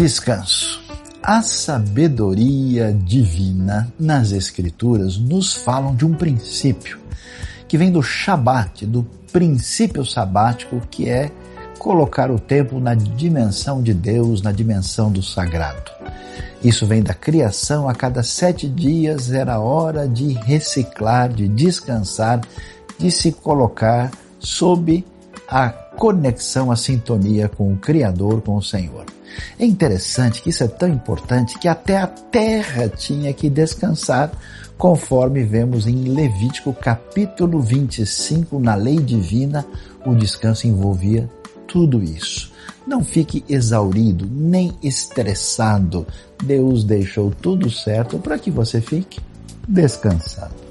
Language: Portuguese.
Descanso. A sabedoria divina nas Escrituras nos falam de um princípio que vem do Shabat, do princípio sabático, que é colocar o tempo na dimensão de Deus, na dimensão do sagrado. Isso vem da criação, a cada sete dias era hora de reciclar, de descansar, de se colocar sob a conexão, a sintonia com o Criador, com o Senhor. É interessante que isso é tão importante que até a terra tinha que descansar, conforme vemos em Levítico capítulo 25, na lei divina, o descanso envolvia tudo isso. Não fique exaurido, nem estressado. Deus deixou tudo certo para que você fique descansado.